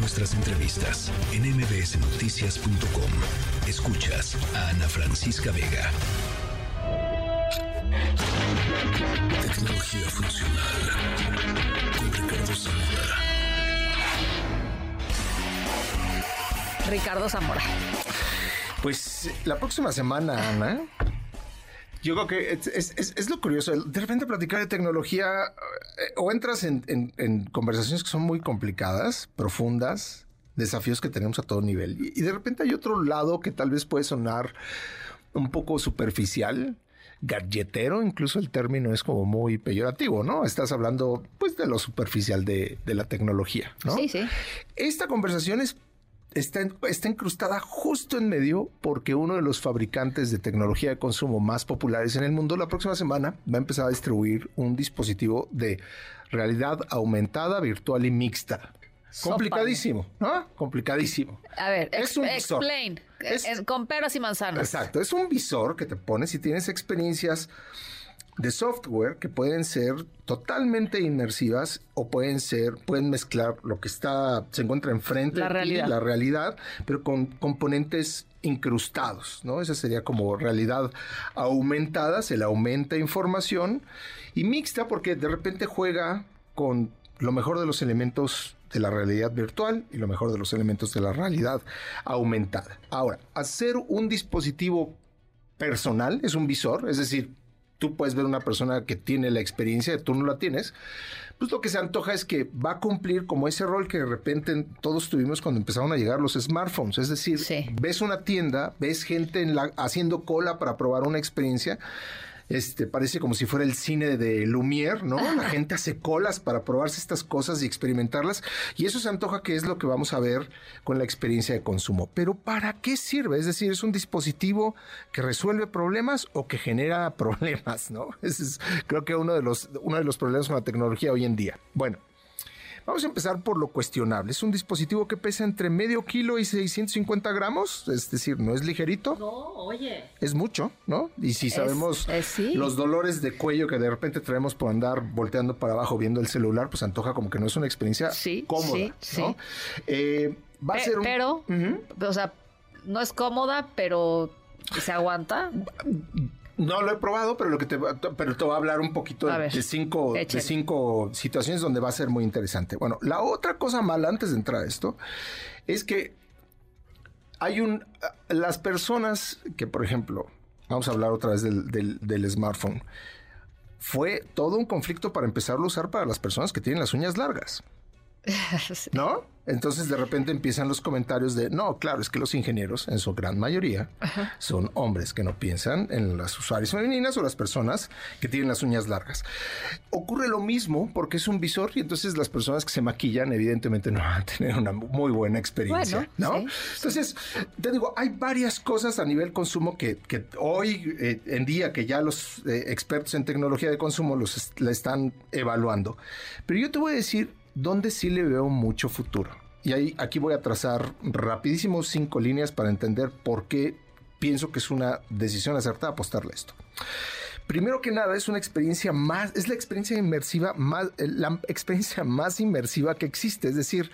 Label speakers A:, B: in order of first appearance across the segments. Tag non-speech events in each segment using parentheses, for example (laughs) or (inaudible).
A: nuestras entrevistas en mbsnoticias.com. Escuchas a Ana Francisca Vega. Tecnología funcional con Ricardo Zamora.
B: Ricardo Zamora.
C: Pues la próxima semana, Ana, yo creo que es, lo curioso. De repente platicar de tecnología eh, o entras en, conversaciones que son muy complicadas, profundas, desafíos que tenemos a todo nivel. Y, de repente hay otro lado que tal vez puede sonar un poco superficial, galletero, incluso el término es como muy peyorativo, ¿no? Estás hablando pues de lo superficial de, de la tecnología, ¿no?
B: Sí, sí.
C: Esta conversación es está, está incrustada justo en medio porque uno de los fabricantes de tecnología de consumo más populares en el mundo la próxima semana va a empezar a distribuir un dispositivo de realidad aumentada, virtual y mixta. Complicadísimo, ¿no? Complicadísimo.
B: A ver, es un explain. con peras y manzanas.
C: Exacto, es un visor que te pones si tienes experiencias de software que pueden ser totalmente inmersivas o pueden ser, pueden mezclar lo que está, se encuentra enfrente
B: la
C: de
B: realidad.
C: la realidad, pero con componentes incrustados, ¿no? Esa sería como realidad aumentada, se le aumenta información y mixta porque de repente juega con lo mejor de los elementos de la realidad virtual y lo mejor de los elementos de la realidad aumentada. Ahora, hacer un dispositivo personal es un visor, es decir, tú puedes ver una persona que tiene la experiencia, tú no la tienes, pues lo que se antoja es que va a cumplir como ese rol que de repente todos tuvimos cuando empezaron a llegar los smartphones. Es decir, ves una tienda, ves gente en la, haciendo cola para probar una experiencia este, parece como si fuera el cine de Lumière, ¿no? La gente hace colas para probarse estas cosas y experimentarlas. Y eso se antoja que es lo que vamos a ver con la experiencia de consumo. Pero ¿para qué sirve? Es decir, ¿es un dispositivo que resuelve problemas o que genera (laughs) problemas, ¿no? Ese es creo que uno de los, uno de los problemas con la tecnología hoy en día. Bueno. Vamos a empezar por lo cuestionable. Es un dispositivo que pesa entre medio kilo y 650 gramos, es decir, no es ligerito.
B: No, oye.
C: Es mucho, ¿no? Y si sabemos los dolores de cuello que de repente traemos por andar volteando para abajo viendo el celular, pues antoja como que no es una experiencia cómoda, ¿no?
B: Eh, va a ser un... Pero, o sea, no es cómoda, pero se aguanta.
C: No lo he probado, pero lo que te, pero te voy a hablar un poquito de, cinco, de cinco situaciones donde va a ser muy interesante. Bueno, la otra cosa mala antes de entrar a esto es que hay un las personas que, por ejemplo, vamos a hablar otra vez del, del smartphone. Fue todo un conflicto para empezarlo a usar para las personas que tienen las uñas largas. (laughs) ¿No? Entonces de repente empiezan los comentarios de, no, claro, es que los ingenieros, en su gran mayoría, son hombres que no piensan en las usuarias femeninas o las personas que tienen las uñas largas. Ocurre lo mismo porque es un visor y entonces las personas que se maquillan evidentemente no van a tener una muy buena experiencia, ¿no? entonces, te digo, hay varias cosas a nivel consumo que, hoy eh, en día que ya los eh, expertos en tecnología de consumo los la están evaluando. Pero yo te voy a decir donde sí le veo mucho futuro. Y ahí, aquí voy a trazar rapidísimo cinco líneas para entender por qué pienso que es una decisión acertada apostarle a esto. Primero que nada, es una experiencia más, es la experiencia inmersiva más, la experiencia más inmersiva que existe. Es decir,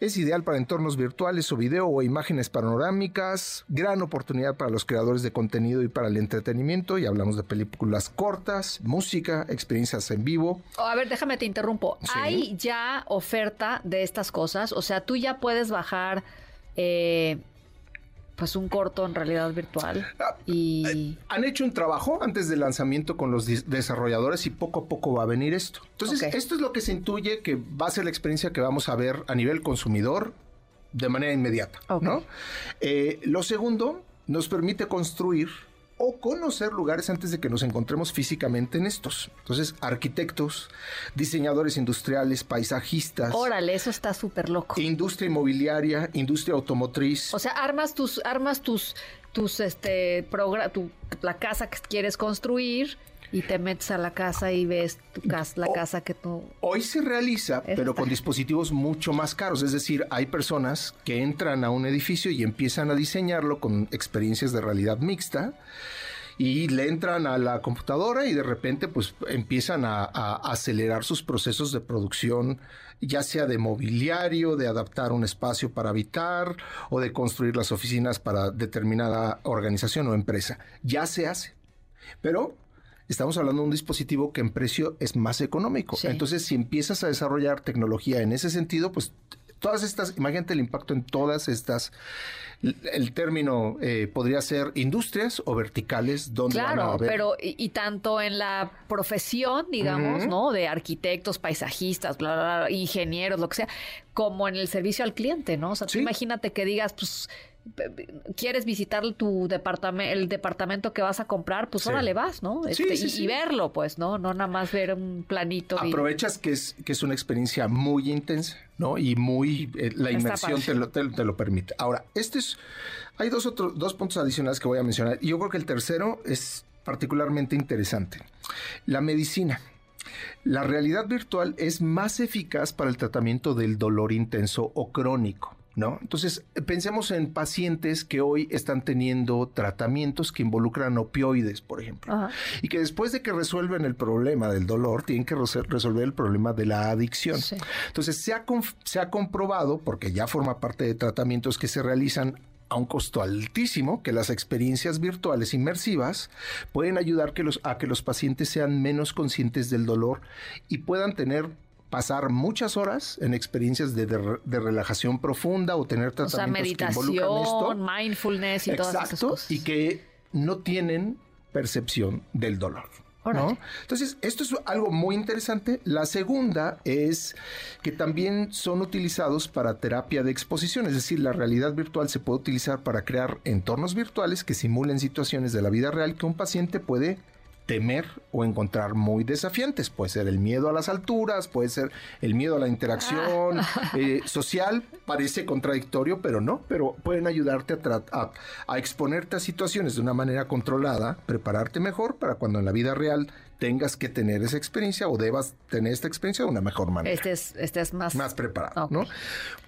C: es ideal para entornos virtuales o video o imágenes panorámicas, gran oportunidad para los creadores de contenido y para el entretenimiento, y hablamos de películas cortas, música, experiencias en vivo.
B: Oh, a ver, déjame te interrumpo. ¿Hay ya oferta de estas cosas? O sea, tú ya puedes bajar eh, pues un corto en realidad virtual. Ah, y
C: eh, han hecho un trabajo antes del lanzamiento con los desarrolladores y poco a poco va a venir esto. Entonces, esto es lo que se intuye que va a ser la experiencia que vamos a ver a nivel consumidor de manera inmediata. ¿no? Eh, lo segundo, nos permite construir o conocer lugares antes de que nos encontremos físicamente en estos. Entonces, arquitectos, diseñadores industriales, paisajistas.
B: Órale, eso está súper loco.
C: Industria inmobiliaria, industria automotriz.
B: O sea, armas tus, armas tus, tus, este, tu, la casa que quieres construir y te metes a la casa y ves tu casa, la casa que tú...
C: Hoy se realiza, pero con dispositivos mucho más caros. Es decir, hay personas que entran a un edificio y empiezan a diseñarlo con experiencias de realidad mixta y le entran a la computadora y de repente pues empiezan a, acelerar sus procesos de producción, ya sea de mobiliario, de adaptar un espacio para habitar o de construir las oficinas para determinada organización o empresa. Ya se hace. Pero estamos hablando de un dispositivo que en precio es más económico. Entonces, si empiezas a desarrollar tecnología en ese sentido, pues todas estas, imagínate el impacto en todas estas el término eh, podría ser industrias o verticales donde
B: claro, pero y, tanto en la profesión, digamos, ¿no? De arquitectos, paisajistas, ingenieros, lo que sea, como en el servicio al cliente, ¿no? O sea, imagínate que digas, pues quieres visitar tu departamento, el departamento que vas a comprar, pues ahora le vas, ¿no? Este, y, verlo, pues, ¿no? No nada más ver un planito.
C: Aprovechas que es que es una experiencia muy intensa, ¿no? Y muy eh, la inmersión te lo, te, lo, permite. Ahora, este es hay dos otros dos puntos adicionales que voy a mencionar. Y yo creo que el tercero es particularmente interesante. La medicina. La realidad virtual es más eficaz para el tratamiento del dolor intenso o crónico. ¿No? Entonces, pensemos en pacientes que hoy están teniendo tratamientos que involucran opioides, por ejemplo, y que después de que resuelven el problema del dolor, tienen que resolver el problema de la adicción. Entonces, se ha, se ha comprobado, porque ya forma parte de tratamientos que se realizan a un costo altísimo que las experiencias virtuales inmersivas pueden ayudar que los, a que los pacientes sean menos conscientes del dolor y puedan tener pasar muchas horas en experiencias de, relajación profunda o tener tratamientos
B: o sea, meditación, mindfulness y todas esas cosas.
C: Y que no tienen percepción del dolor. ¿no? Entonces, esto es algo muy interesante. La segunda es que también son utilizados para terapia de exposición, es decir, la realidad virtual se puede utilizar para crear entornos virtuales que simulen situaciones de la vida real que un paciente puede temer o encontrar muy desafiantes. Puede ser el miedo a las alturas, puede ser el miedo a la interacción ah. (laughs) eh, social. Parece contradictorio, pero no. Pero pueden ayudarte a, a, exponerte a situaciones de una manera controlada, prepararte mejor para cuando en la vida real tengas que tener esa experiencia o debas tener esta experiencia de una mejor manera.
B: Este es, este es más...
C: Más preparado, ¿no?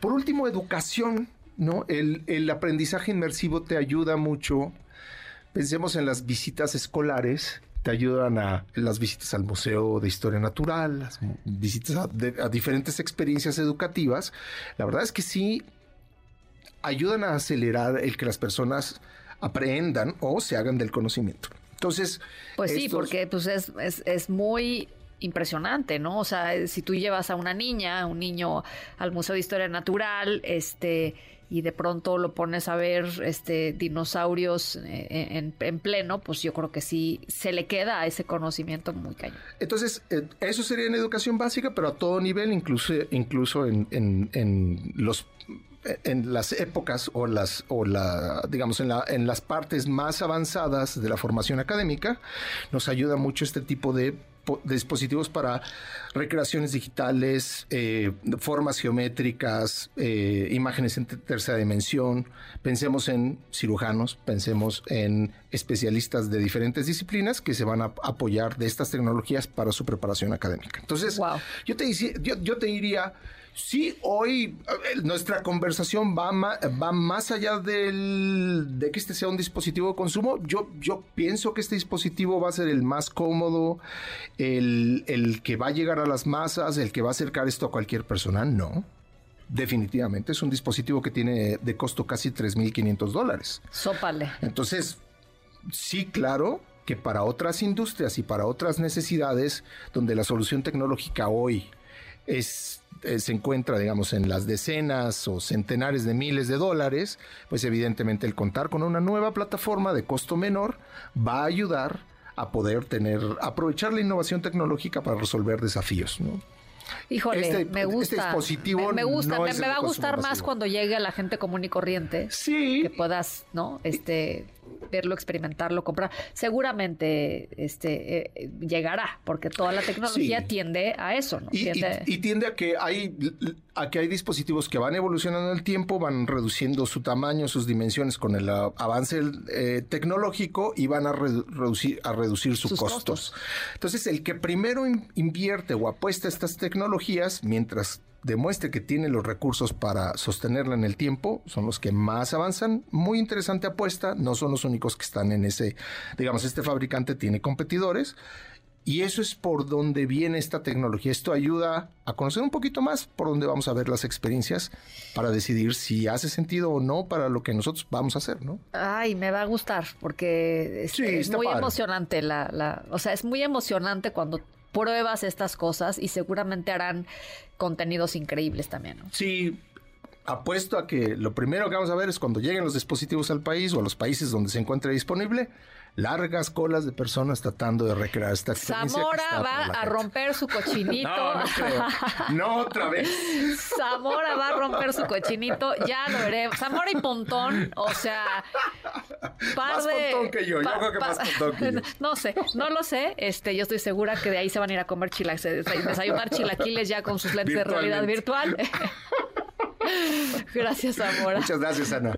C: Por último, educación, ¿no? El, el aprendizaje inmersivo te ayuda mucho. Pensemos en las visitas escolares te ayudan a las visitas al Museo de Historia Natural, las visitas a, diferentes experiencias educativas. La verdad es que sí ayudan a acelerar el que las personas aprendan o se hagan del conocimiento. Entonces...
B: Pues sí, porque pues es, es, es muy impresionante, ¿no? O sea, si tú llevas a una niña, a un niño al Museo de Historia Natural, este y de pronto lo pones a ver este dinosaurios eh, en, pleno, pues yo creo que sí se le queda ese conocimiento muy cañón.
C: Entonces, eh, eso sería en educación básica, pero a todo nivel, incluso, incluso en, en, los en las épocas o las o la digamos en la en las partes más avanzadas de la formación académica nos ayuda mucho este tipo de dispositivos para recreaciones digitales, eh, formas geométricas, eh, imágenes en tercera dimensión. Pensemos en cirujanos, pensemos en especialistas de diferentes disciplinas que se van a apoyar de estas tecnologías para su preparación académica. Entonces, yo, te, yo, yo te diría Sí, hoy nuestra conversación va, va más allá del, de que este sea un dispositivo de consumo. Yo, yo pienso que este dispositivo va a ser el más cómodo, el, el que va a llegar a las masas, el que va a acercar esto a cualquier persona. No, definitivamente es un dispositivo que tiene de costo casi 3.500 dólares.
B: Sópale.
C: Entonces, sí, claro que para otras industrias y para otras necesidades donde la solución tecnológica hoy es, eh, se encuentra, digamos, en las decenas o centenares de miles de dólares, pues evidentemente el contar con una nueva plataforma de costo menor va a ayudar a poder tener, aprovechar la innovación tecnológica para resolver desafíos, ¿no?
B: Híjole, este, me este gusta. dispositivo me, gusta, me, va a gustar más cuando llegue a la gente común y corriente.
C: Sí.
B: Que puedas, ¿no? Este, verlo, experimentarlo, comprar. Seguramente este eh, llegará, porque toda la tecnología tiende a eso, ¿no?
C: Y tiende... a que hay a que hay dispositivos que van evolucionando en el tiempo, van reduciendo su tamaño, sus dimensiones con el avance eh, tecnológico y van a reducir a reducir sus, costos. Entonces, el que primero invierte o apuesta a estas tecnologías, mientras demuestre que tiene los recursos para sostenerla en el tiempo, son los que más avanzan. Muy interesante apuesta, no son los únicos que están en ese, digamos, este fabricante tiene competidores. Y eso es por donde viene esta tecnología. Esto ayuda a conocer un poquito más por donde vamos a ver las experiencias para decidir si hace sentido o no para lo que nosotros vamos a hacer, ¿no?
B: Ay, me va a gustar porque es, muy emocionante. La, la, o sea, es muy emocionante cuando pruebas estas cosas y seguramente harán contenidos increíbles también. ¿no?
C: Sí, apuesto a que lo primero que vamos a ver es cuando lleguen los dispositivos al país o a los países donde se encuentre disponible, largas colas de personas tratando de recrear esta experiencia.
B: Zamora va a romper su (laughs) cochinito.
C: no, no, creo. no otra vez. (laughs)
B: Zamora va a romper su cochinito, ya lo veré. Zamora y Pontón, o sea,
C: más pontón que yo, yo creo que más pontón que yo.
B: No sé, no lo sé. Este, yo estoy segura que de ahí se van a ir a comer chilaquiles, desayunar chilaquiles ya con sus lentes de realidad virtual. (laughs) gracias, Zamora.
C: Muchas gracias, Ana.